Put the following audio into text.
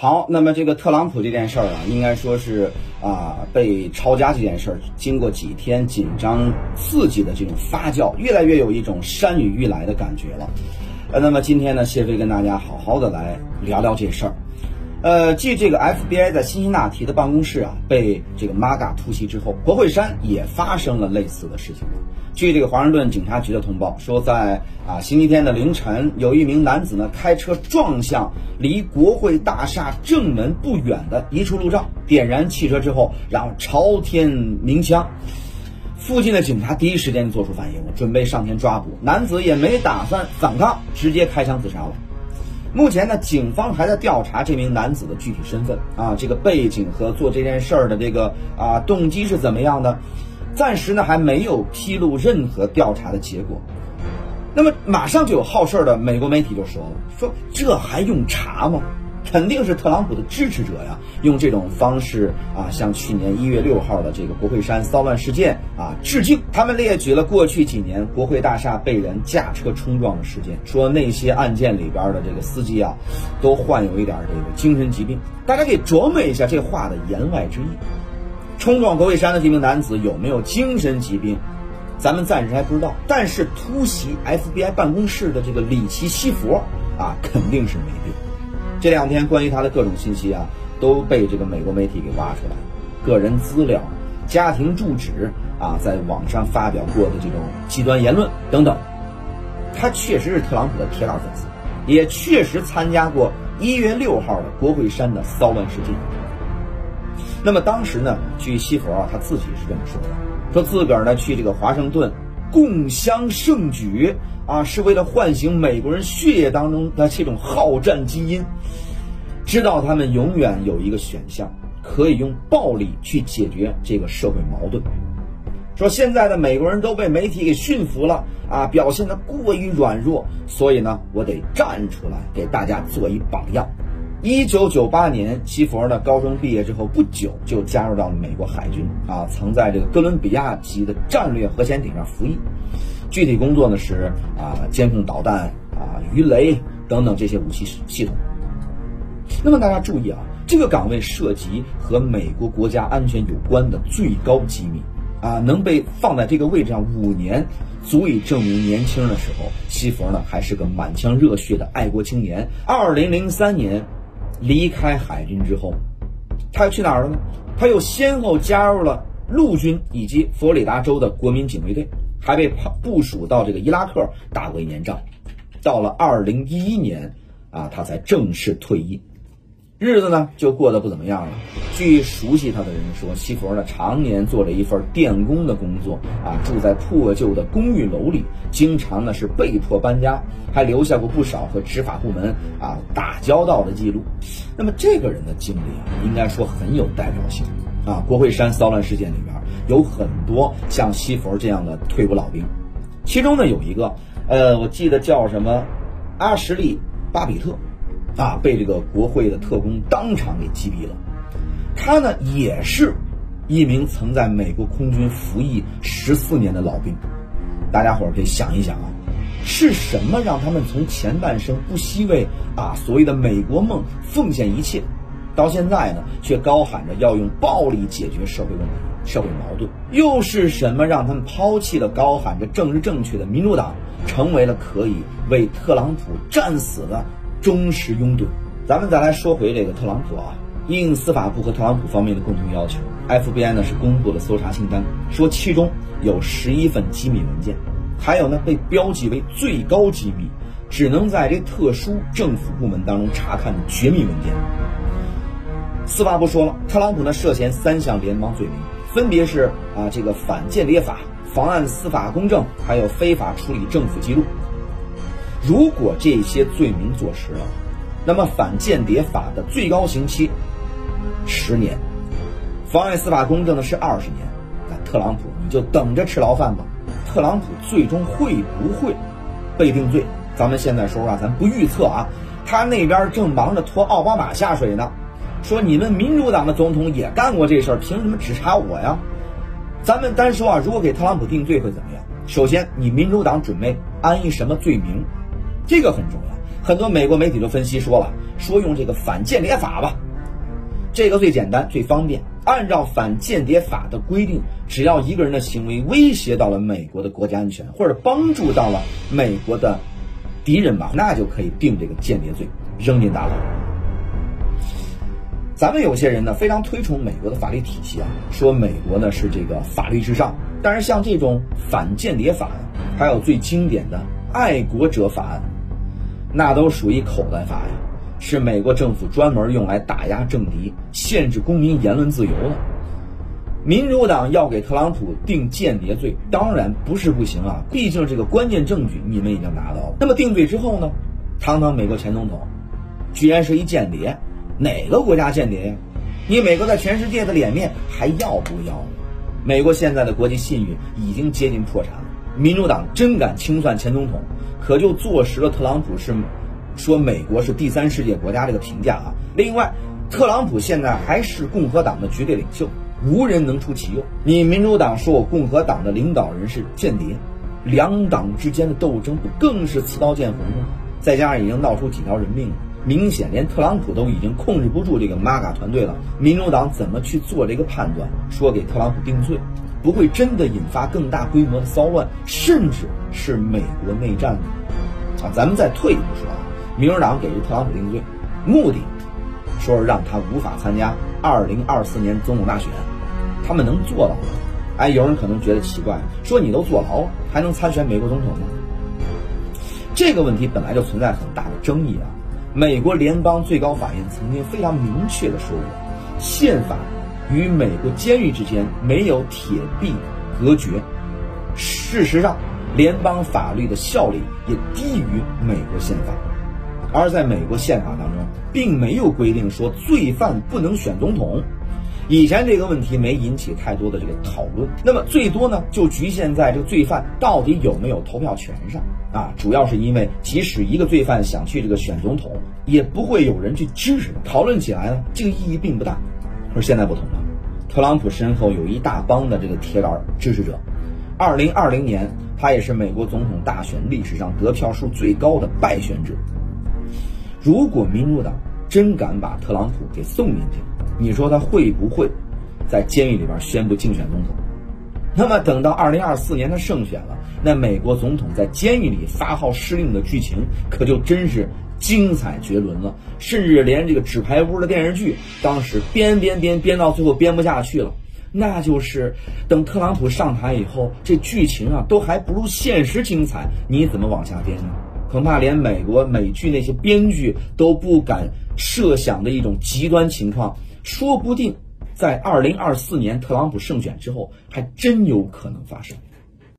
好，那么这个特朗普这件事儿啊，应该说是啊被抄家这件事儿，经过几天紧张刺激的这种发酵，越来越有一种山雨欲来的感觉了。呃，那么今天呢，谢飞跟大家好好的来聊聊这事儿。呃，继这个 FBI 在辛辛那提的办公室啊被这个 MAGA 突袭之后，国会山也发生了类似的事情。据这个华盛顿警察局的通报说，在啊星期天的凌晨，有一名男子呢开车撞向离国会大厦正门不远的一处路障，点燃汽车之后，然后朝天鸣枪。附近的警察第一时间做出反应，准备上前抓捕男子，也没打算反抗，直接开枪自杀了。目前呢，警方还在调查这名男子的具体身份啊，这个背景和做这件事儿的这个啊动机是怎么样的，暂时呢还没有披露任何调查的结果。那么马上就有好事儿的美国媒体就说了，说这还用查吗？肯定是特朗普的支持者呀，用这种方式啊，向去年一月六号的这个国会山骚乱事件啊致敬。他们列举了过去几年国会大厦被人驾车冲撞的事件，说那些案件里边的这个司机啊，都患有一点这个精神疾病。大家可以琢磨一下这话的言外之意。冲撞国会山的这名男子有没有精神疾病，咱们暂时还不知道。但是突袭 FBI 办公室的这个里奇西佛啊，肯定是没病。这两天关于他的各种信息啊，都被这个美国媒体给挖出来，个人资料、家庭住址啊，在网上发表过的这种极端言论等等。他确实是特朗普的铁杆粉丝，也确实参加过一月六号的国会山的骚乱事件。那么当时呢，据西佛啊他自己是这么说的，说自个儿呢去这个华盛顿共襄盛举。啊，是为了唤醒美国人血液当中的这种好战基因，知道他们永远有一个选项，可以用暴力去解决这个社会矛盾。说现在的美国人都被媒体给驯服了啊，表现的过于软弱，所以呢，我得站出来给大家做一榜样。一九九八年，西佛呢高中毕业之后不久就加入到了美国海军啊，曾在这个哥伦比亚级的战略核潜艇上服役。具体工作呢是啊，监控导弹啊、鱼雷等等这些武器系统。那么大家注意啊，这个岗位涉及和美国国家安全有关的最高机密啊，能被放在这个位置上五年，足以证明年轻的时候，西佛呢还是个满腔热血的爱国青年。二零零三年离开海军之后，他又去哪儿了呢？他又先后加入了陆军以及佛罗里达州的国民警卫队。还被部署到这个伊拉克打过一年仗，到了二零一一年啊，他才正式退役，日子呢就过得不怎么样了。据熟悉他的人说，西佛呢常年做着一份电工的工作啊，住在破旧的公寓楼里，经常呢是被迫搬家，还留下过不少和执法部门啊打交道的记录。那么这个人的经历啊，应该说很有代表性啊。国会山骚乱事件里边。有很多像西佛这样的退伍老兵，其中呢有一个，呃，我记得叫什么阿什利·巴比特，啊，被这个国会的特工当场给击毙了。他呢也是一名曾在美国空军服役十四年的老兵。大家伙儿可以想一想啊，是什么让他们从前半生不惜为啊所谓的美国梦奉献一切，到现在呢却高喊着要用暴力解决社会问题？社会矛盾又是什么让他们抛弃了高喊着政治正确的民主党，成为了可以为特朗普战死的忠实拥趸？咱们再来说回这个特朗普啊，应司法部和特朗普方面的共同要求，FBI 呢是公布了搜查清单，说其中有十一份机密文件，还有呢被标记为最高机密，只能在这特殊政府部门当中查看的绝密文件。司法部说了，特朗普呢涉嫌三项联邦罪名。分别是啊，这个反间谍法、妨碍司法公正，还有非法处理政府记录。如果这些罪名坐实了，那么反间谍法的最高刑期十年，妨碍司法公正的是二十年。那特朗普你就等着吃牢饭吧。特朗普最终会不会被定罪？咱们现在说实话，咱不预测啊。他那边正忙着拖奥巴马下水呢。说你们民主党的总统也干过这事儿，凭什么只查我呀？咱们单说啊，如果给特朗普定罪会怎么样？首先，你民主党准备安一什么罪名？这个很重要。很多美国媒体都分析说了，说用这个反间谍法吧，这个最简单最方便。按照反间谍法的规定，只要一个人的行为威胁到了美国的国家安全，或者帮助到了美国的敌人吧，那就可以定这个间谍罪，扔进大牢。咱们有些人呢非常推崇美国的法律体系啊，说美国呢是这个法律至上。但是像这种反间谍法，还有最经典的爱国者法案，那都属于口袋法呀，是美国政府专门用来打压政敌、限制公民言论自由的。民主党要给特朗普定间谍罪，当然不是不行啊，毕竟这个关键证据你们已经拿到了。那么定罪之后呢？堂堂美国前总统，居然是一间谍，哪个国家间谍呀？你美国在全世界的脸面还要不要了？美国现在的国际信誉已经接近破产了。民主党真敢清算前总统，可就坐实了特朗普是说美国是第三世界国家这个评价啊。另外，特朗普现在还是共和党的绝对领袖，无人能出其右。你民主党说我共和党的领导人是间谍，两党之间的斗争不更是刺刀见红吗？再加上已经闹出几条人命了。明显连特朗普都已经控制不住这个 MAGA 团队了，民主党怎么去做这个判断？说给特朗普定罪，不会真的引发更大规模的骚乱，甚至是美国内战呢？啊，咱们再退一步说啊，民主党给特朗普定罪，目的说是让他无法参加2024年总统大选，他们能做到吗？哎，有人可能觉得奇怪，说你都坐牢了，还能参选美国总统吗？这个问题本来就存在很大的争议啊。美国联邦最高法院曾经非常明确的说过，宪法与美国监狱之间没有铁壁隔绝。事实上，联邦法律的效力也低于美国宪法。而在美国宪法当中，并没有规定说罪犯不能选总统。以前这个问题没引起太多的这个讨论，那么最多呢就局限在这个罪犯到底有没有投票权上啊。主要是因为即使一个罪犯想去这个选总统，也不会有人去支持他。讨论起来呢，这个意义并不大。可是现在不同了，特朗普身后有一大帮的这个铁杆支持者。二零二零年，他也是美国总统大选历史上得票数最高的败选者。如果民主党真敢把特朗普给送进去，你说他会不会在监狱里边宣布竞选总统？那么等到二零二四年他胜选了，那美国总统在监狱里发号施令的剧情可就真是精彩绝伦了。甚至连这个纸牌屋的电视剧，当时编编编编到最后编不下去了，那就是等特朗普上台以后，这剧情啊都还不如现实精彩，你怎么往下编呢？恐怕连美国美剧那些编剧都不敢设想的一种极端情况。说不定，在二零二四年特朗普胜选之后，还真有可能发生。